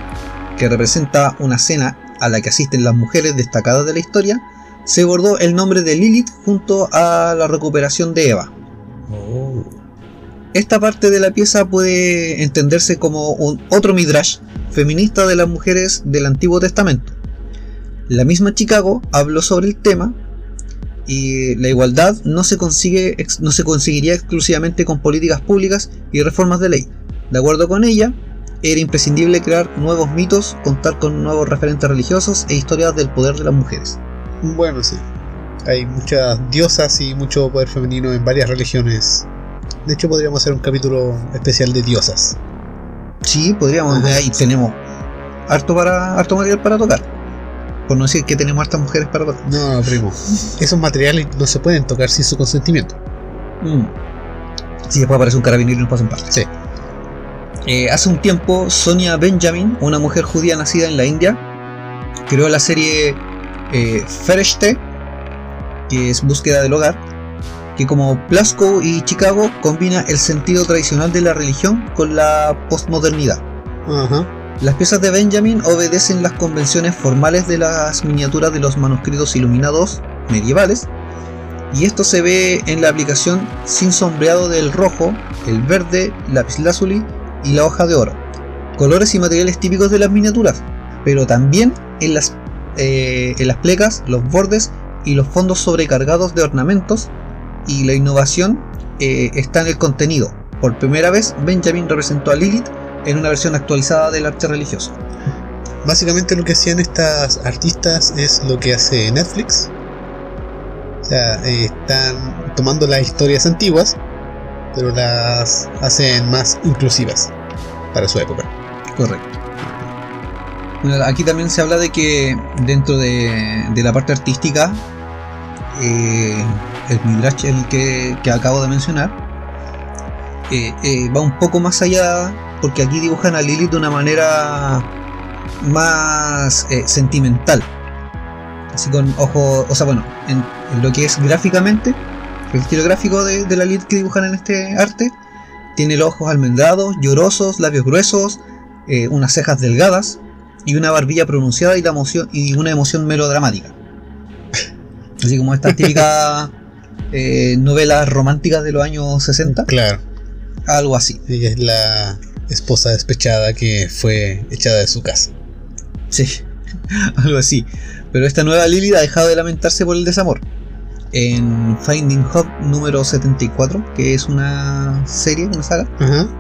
que representa una cena a la que asisten las mujeres destacadas de la historia, se bordó el nombre de Lilith junto a la recuperación de Eva. Oh. Esta parte de la pieza puede entenderse como un otro midrash feminista de las mujeres del Antiguo Testamento. La misma Chicago habló sobre el tema y la igualdad no se, consigue, no se conseguiría exclusivamente con políticas públicas y reformas de ley. De acuerdo con ella, era imprescindible crear nuevos mitos, contar con nuevos referentes religiosos e historias del poder de las mujeres. Bueno, sí. Hay muchas diosas y mucho poder femenino en varias religiones. De hecho, podríamos hacer un capítulo especial de diosas. Sí, podríamos, ahí tenemos harto, para, harto material para tocar. Por no decir que tenemos hartas mujeres para tocar. No, primo. Esos materiales no se pueden tocar sin su consentimiento. Mm. Sí, después aparece un carabinero y nos pasa en parte. Sí. Eh, hace un tiempo, Sonia Benjamin, una mujer judía nacida en la India, creó la serie eh, que es búsqueda del hogar, que como Plasco y Chicago combina el sentido tradicional de la religión con la postmodernidad. Las piezas de Benjamin obedecen las convenciones formales de las miniaturas de los manuscritos iluminados medievales, y esto se ve en la aplicación sin sombreado del rojo, el verde, lapislázuli y la hoja de oro, colores y materiales típicos de las miniaturas, pero también en las, eh, en las plecas, los bordes y los fondos sobrecargados de ornamentos, y la innovación eh, está en el contenido. Por primera vez, Benjamin representó a Lilith en una versión actualizada del arte religioso. Básicamente lo que hacían estas artistas es lo que hace Netflix. O sea, eh, están tomando las historias antiguas, pero las hacen más inclusivas para su época. Correcto. Aquí también se habla de que dentro de, la parte artística, eh, el Midrash el que, acabo de mencionar, eh, eh, va un poco más allá porque aquí dibujan a Lilith de una manera más eh, sentimental. Así con ojos, o sea, bueno, en, lo que es gráficamente, el estilo gráfico de, de la Lilith que dibujan en este arte, tiene los ojos almendrados, llorosos, labios gruesos, unas cejas delgadas y una barbilla pronunciada y, la emoción, y una emoción melodramática. Así como estas típicas eh, novelas románticas de los años 60, Claro, algo así. ella es la esposa despechada que fue echada de su casa. Sí, algo así. Pero esta nueva Lilith ha dejado de lamentarse por el desamor. En Finding Hub número 74, que es una serie, una saga,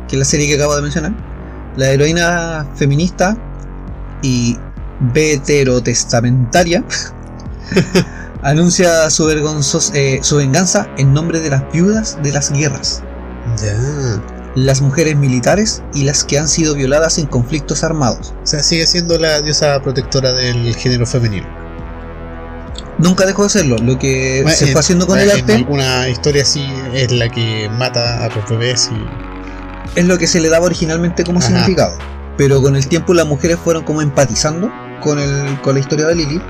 que es la serie que acabo de mencionar, la heroína feminista y veterotestamentaria anuncia su, vergonzos- eh, su venganza en nombre de las viudas de las guerras, las mujeres militares y las que han sido violadas en conflictos armados. O sea, sigue siendo la diosa protectora del género femenino. Nunca dejó de serlo, lo que Bueno, se en- fue haciendo con el En arte alguna historia sí es la que mata a los bebés y. es lo que se le daba originalmente como Ajá. significado. Pero con el tiempo las mujeres fueron como empatizando con, el, con la historia de Lilith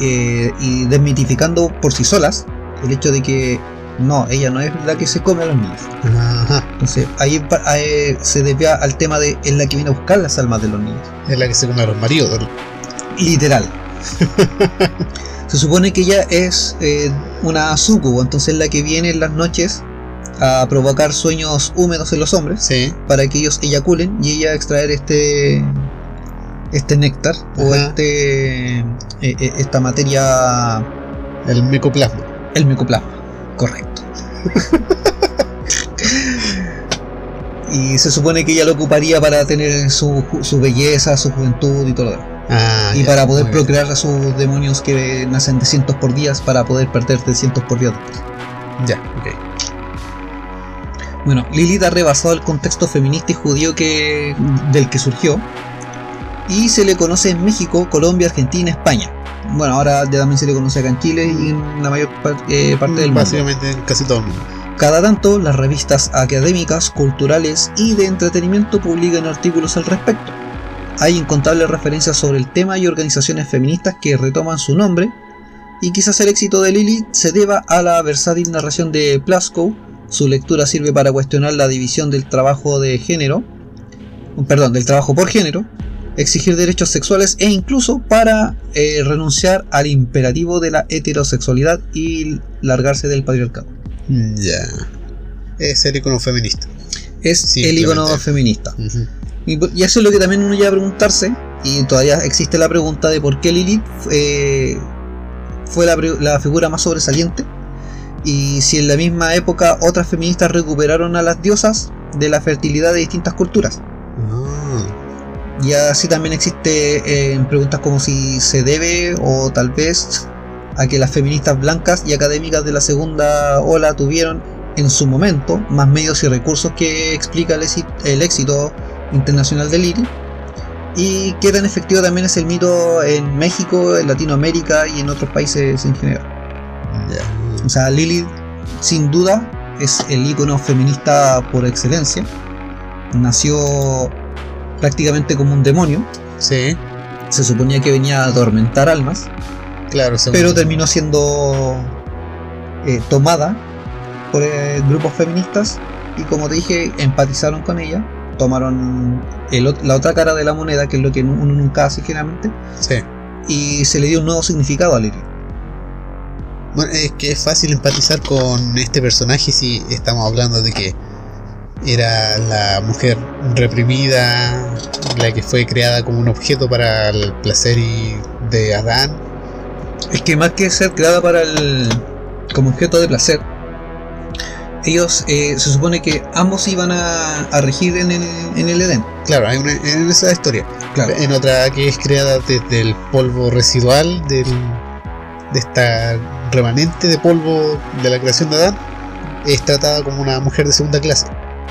eh, y desmitificando por sí solas el hecho de que no, ella no es la que se come a los niños. Ajá. Entonces ahí, se desvía al tema de es la que viene a buscar las almas de los niños. Es la que se come a los maridos. Literal. se supone que ella es eh, una sucubo, entonces la que viene en las noches a provocar sueños húmedos en los hombres. Sí. para que ellos eyaculen y ella extraer este este néctar o este eh, eh, esta materia El micoplasma. el micoplasma correcto y se supone que ella lo ocuparía para tener su, su belleza su juventud y todo lo demás Ah, y ya, para poder procrear a sus demonios que nacen de cientos por días para poder perder de cientos por días. Ya. Bueno, Lilith ha rebasado el contexto feminista y judío que, del que surgió y se le conoce en México, Colombia, Argentina, España. Bueno, ahora ya también se le conoce acá en Chile y en la mayor par- eh, parte del mundo. Básicamente en casi todo el mundo. Cada tanto, las revistas académicas, culturales y de entretenimiento publican artículos al respecto. Hay incontables referencias sobre el tema y organizaciones feministas que retoman su nombre, y quizás el éxito de Lilith se deba a la versátil narración de Plaskow. Su lectura sirve para cuestionar la división del trabajo de género, perdón, del trabajo por género, exigir derechos sexuales e incluso para eh, renunciar al imperativo de la heterosexualidad y largarse del patriarcado. Mm, Ya. Es el icono feminista. es el icono feminista. Y, y eso es lo que también uno llega a preguntarse, y todavía existe la pregunta de por qué Lilith eh, fue la figura más sobresaliente, y si en la misma época otras feministas recuperaron a las diosas de la fertilidad de distintas culturas. Ah, Y así también existe eh, preguntas como si se debe o tal vez a que las feministas blancas y académicas de la segunda ola tuvieron en su momento más medios y recursos que explica el, el éxito internacional de Lilith y qué tan efectivo también es el mito en México, en Latinoamérica y en otros países en general. ya. O sea, Lilith sin duda es el icono feminista por excelencia. Nació prácticamente como un demonio. Sí, Se suponía que venía a atormentar almas, claro. pero terminó siendo eh, tomada por eh, grupos feministas y como te dije, empatizaron con ella, tomaron el la otra cara de la moneda, que es lo que uno nunca hace generalmente, Sí. y se le dio un nuevo significado a Lilith. Bueno, es que es fácil empatizar con este personaje si estamos hablando de que era la mujer reprimida, la que fue creada como un objeto para el placer y de Adán. Es que más que ser creada para el como objeto de placer, ellos eh, se supone que ambos iban a, a regir en el, en el Edén. Claro, hay una en esa historia. Claro. En otra que es creada desde el polvo residual del, de esta remanente de polvo de la creación de Adán, es tratada como una mujer de segunda clase.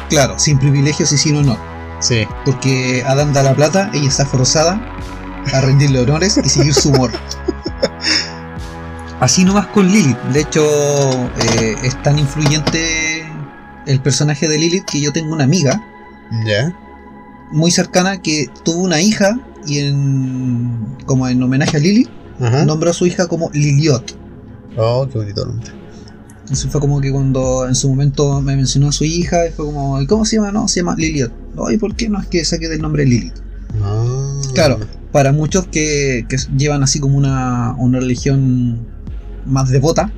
Claro, sin privilegios y sin honor. Sí, Porque Adán da la plata, ella está forzada a rendirle honores y seguir su humor. Así nomás con Lilith. De hecho, eh, es tan influyente el personaje de Lilith que yo tengo una amiga ya. muy cercana que tuvo una hija y en como en homenaje a Lilith Ajá. nombró a su hija como Liliot. Oh, qué bonito nombre. Entonces fue como que cuando en su momento me mencionó a su hija, y fue como, ¿y cómo se llama? No, se llama Liliot. No, ¿y por qué no es que saque del nombre Lilith? Ah. Claro, para muchos que, que llevan así como una, una religión más devota,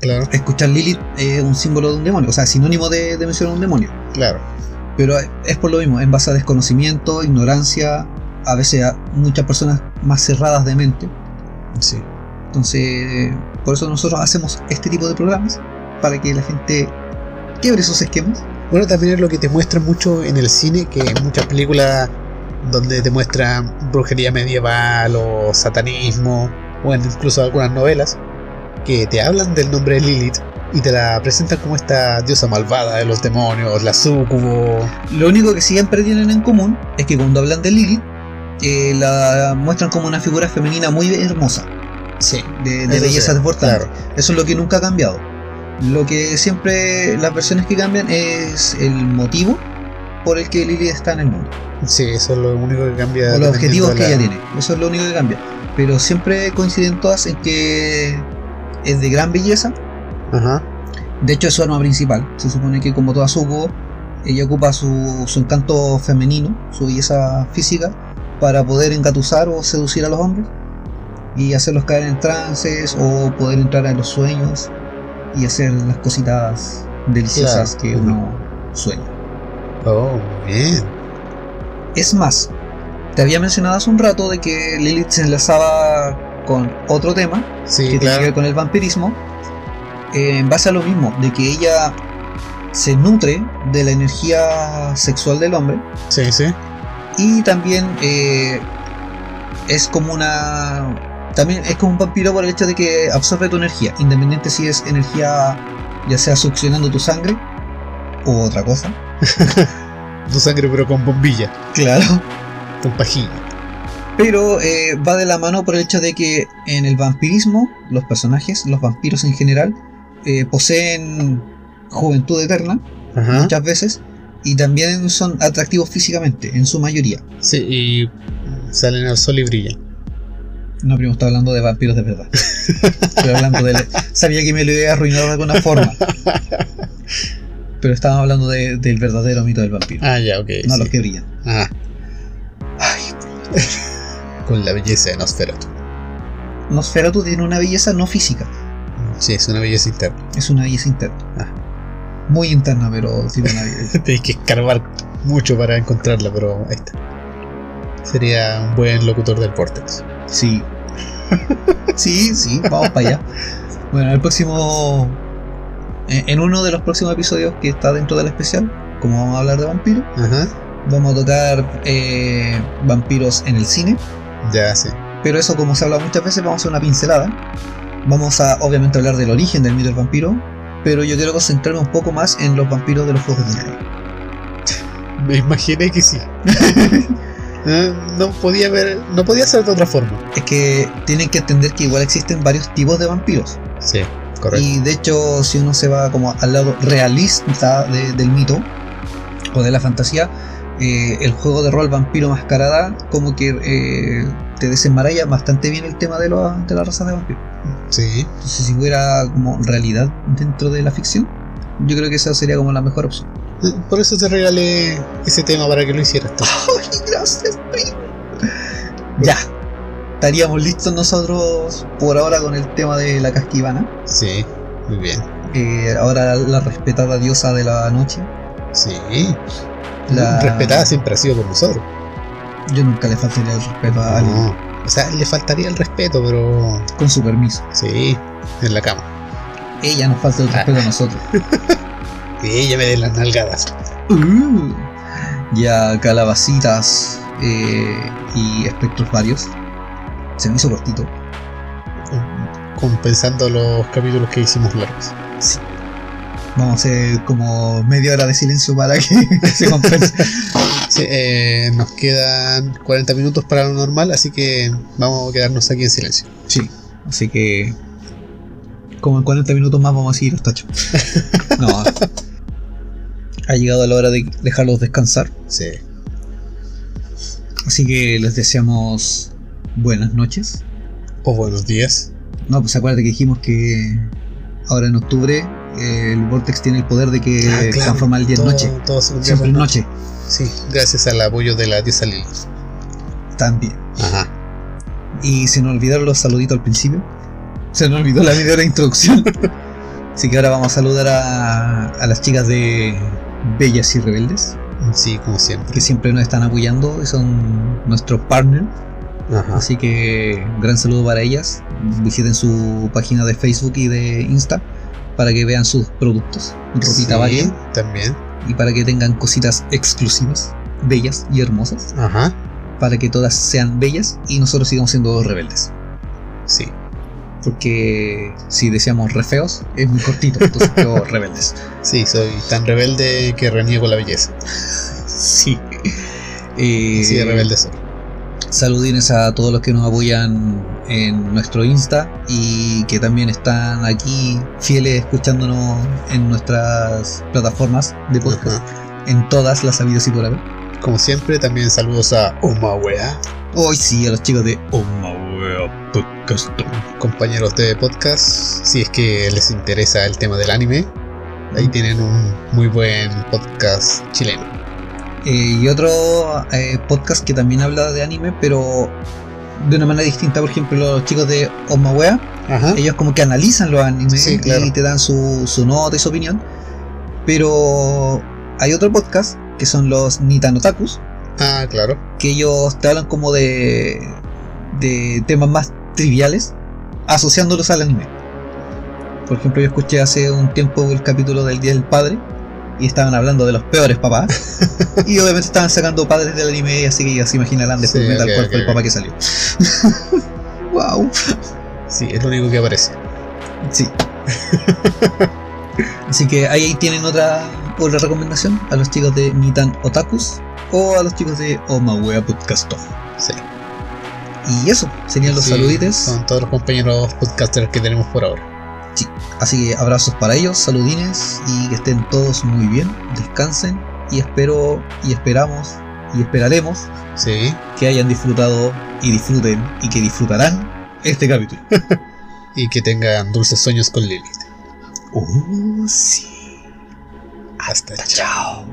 Claro, escuchar Lilith es un símbolo de un demonio, o sea, sinónimo de, de mencionar un demonio. claro. Pero es- es por lo mismo, en base a desconocimiento, ignorancia, a veces a muchas personas más cerradas de mente. Sí. Entonces, por eso nosotros hacemos este tipo de programas, para que la gente quiebre esos esquemas. Bueno, también es lo que te muestran mucho en el cine, que en muchas películas donde te muestran brujería medieval o satanismo, o incluso algunas novelas, que te hablan del nombre de Lilith y te la presentan como esta diosa malvada de los demonios, la sucubo. Lo único que siempre tienen en común es que cuando hablan de Lilith, eh, la muestran como una figura femenina muy hermosa, Sí, de, belleza sí, desbordante. Claro, Eso es lo que nunca ha cambiado. Lo que siempre, las versiones que cambian es el motivo por el que Lilith está en el mundo. sí, eso es lo único que cambia. O los objetivos que la- ella tiene. Eso es lo único que cambia. Pero siempre coinciden todas en que es de gran belleza. Ajá, De hecho, es su arma principal. Se supone que como toda Suco, ella ocupa su, su encanto femenino, su belleza física, para poder engatusar o seducir a los hombres y hacerlos caer en trances o poder entrar en los sueños y hacer las cositas deliciosas Claro. que uno sueña. oh, muy bien. Es más, te había mencionado hace un rato de que Lilith se enlazaba con otro tema Sí, que tiene que ver claro. con el vampirismo, eh, en base a lo mismo, de que ella se nutre de la energía sexual del hombre Sí, sí. y también eh, es como una también es como un vampiro por el hecho de que absorbe tu energía independiente si es energía ya sea succionando tu sangre o otra cosa Tu sangre pero con bombilla, claro con pajilla. pero eh, va de la mano por el hecho de que en el vampirismo los personajes los vampiros en general eh, poseen juventud eterna Ajá. muchas veces y también son atractivos físicamente en su mayoría Sí, y salen al sol y brillan. No, primo, está hablando de vampiros de verdad. Estoy hablando de. Sabía que me lo iba a arruinar de alguna forma. Pero estábamos hablando de- del verdadero mito del vampiro. Ah, ya, ok. no sí. los que brillan. Ah, Ay, con la belleza de Nosferatu. Nosferatu tiene una belleza no física, Sí, es una belleza interna. es una belleza interna. Muy interna, pero tiene una belleza. Tenéis que escarbar mucho para encontrarla, pero ahí está. Sería un buen locutor del Vortex. Sí. Sí, sí, vamos para allá. Bueno, el próximo. En en uno de los próximos episodios que está dentro del especial, como vamos a hablar de vampiros, Ajá. vamos a tocar eh, vampiros en el cine. Ya, sí. Pero eso, como se habla muchas veces, vamos a hacer una pincelada. Vamos a, obviamente, hablar del origen del mito del vampiro. Pero yo quiero concentrarme un poco más en los vampiros de los Juegos del Rey. Me imaginé que sí. Eh, no podía ver, no podía ser de otra forma. Es que tienen que entender que igual existen varios tipos de vampiros. Sí, correcto. Y de hecho, si uno se va como al lado realista de- del mito o de la fantasía, eh, el juego de rol Vampiro Mascarada como que eh, te desenmaraña bastante bien el tema de, lo- de la raza de vampiros. Sí. Entonces, si hubiera como realidad dentro de la ficción, yo creo que esa sería como la mejor opción. Por eso te regalé ese tema para que lo hicieras tú. ¡Ay, gracias, primo! Ya. Estaríamos listos nosotros por ahora con el tema de la casquivana. Sí, muy bien. Eh, ahora la respetada diosa de la noche. Sí. La- Respetada siempre ha sido por nosotros. Yo nunca le faltaría el respeto a alguien. No. O sea, le faltaría el respeto, pero Con su permiso. sí, en la cama. Ella nos falta el respeto a nosotros. Y ella me dé las nalgadas. Uh. ya calabacitas eh, y espectros varios. Se me hizo cortito. Compensando los capítulos que hicimos largos. Vamos a hacer como media hora de silencio para que se compense. Sí, eh, nos quedan 40 minutos para lo normal, así que vamos a quedarnos aquí en silencio. Sí, así que como en 40 minutos más vamos a seguir hasta 8. No. Ha llegado la hora de dejarlos descansar. Sí. Así que les deseamos buenas noches. O buenos días. No, pues acuérdate que dijimos que ahora en octubre eh, el Vortex tiene el poder de que Ah, claro, transforma el día en noche. todo Siempre en noche. Sí, gracias al apoyo de la diosa Lili. También. Ajá. Y se nos olvidaron los saluditos al principio. Se nos olvidó la hora de introducción. Así que ahora vamos a saludar a, a las chicas de Bellas y Rebeldes, Sí, como siempre. que siempre nos están apoyando y son nuestros partners. Ajá. Así que gran saludo para ellas. Visiten su página de Facebook y de Insta para que vean sus productos. Ropita Sí, varia. también. y para que tengan cositas exclusivas, bellas y hermosas, Ajá. para que todas sean bellas y nosotros sigamos siendo rebeldes. Sí. Porque si decíamos re feos, es muy cortito, entonces quedo rebeldes. Sí, soy tan rebelde que reniego la belleza. Sí. Eh, de rebelde soy. Saludines a todos los que nos apoyan en nuestro Insta y que también están aquí fieles escuchándonos en nuestras plataformas de podcast, Ajá. en todas las habidas y por haber. Como siempre, también saludos a Oma Wea, Hoy sí, a los chicos de Omawea Compañeros de podcast. Si es que les interesa el tema del anime, ahí tienen un muy buen podcast chileno. Eh, y otro eh, podcast que también habla de anime, pero de una manera distinta. Por ejemplo, los chicos de Omawea, ellos como que analizan los animes Sí, claro. y te dan su, su nota y su opinión. Pero hay otro podcast que son los Nitanotakus, Ah, claro. que ellos te hablan como de, de temas más triviales, asociándolos al anime. Por ejemplo, yo escuché hace un tiempo el capítulo del Día del Padre y estaban hablando de los peores papás. y obviamente estaban sacando padres del anime, así que ya se imaginarán de Sí, Fullmetal ok, cuál ok, fue el papá que salió. wow. Sí, es lo único que aparece. Sí. Así que ahí tienen otra, otra recomendación a los chicos de Nitan Otakus o a los chicos de Omawea Podcasto. Sí. Y eso, serían los Sí, saludites. Son todos los compañeros podcasters que tenemos por ahora. Así que abrazos para ellos, saludines y que estén todos muy bien, descansen y espero y esperamos y esperaremos Sí. que hayan disfrutado y disfruten y que disfrutarán este capítulo. Y que tengan dulces sueños con Lilith. Oh, sí. Hasta Chao.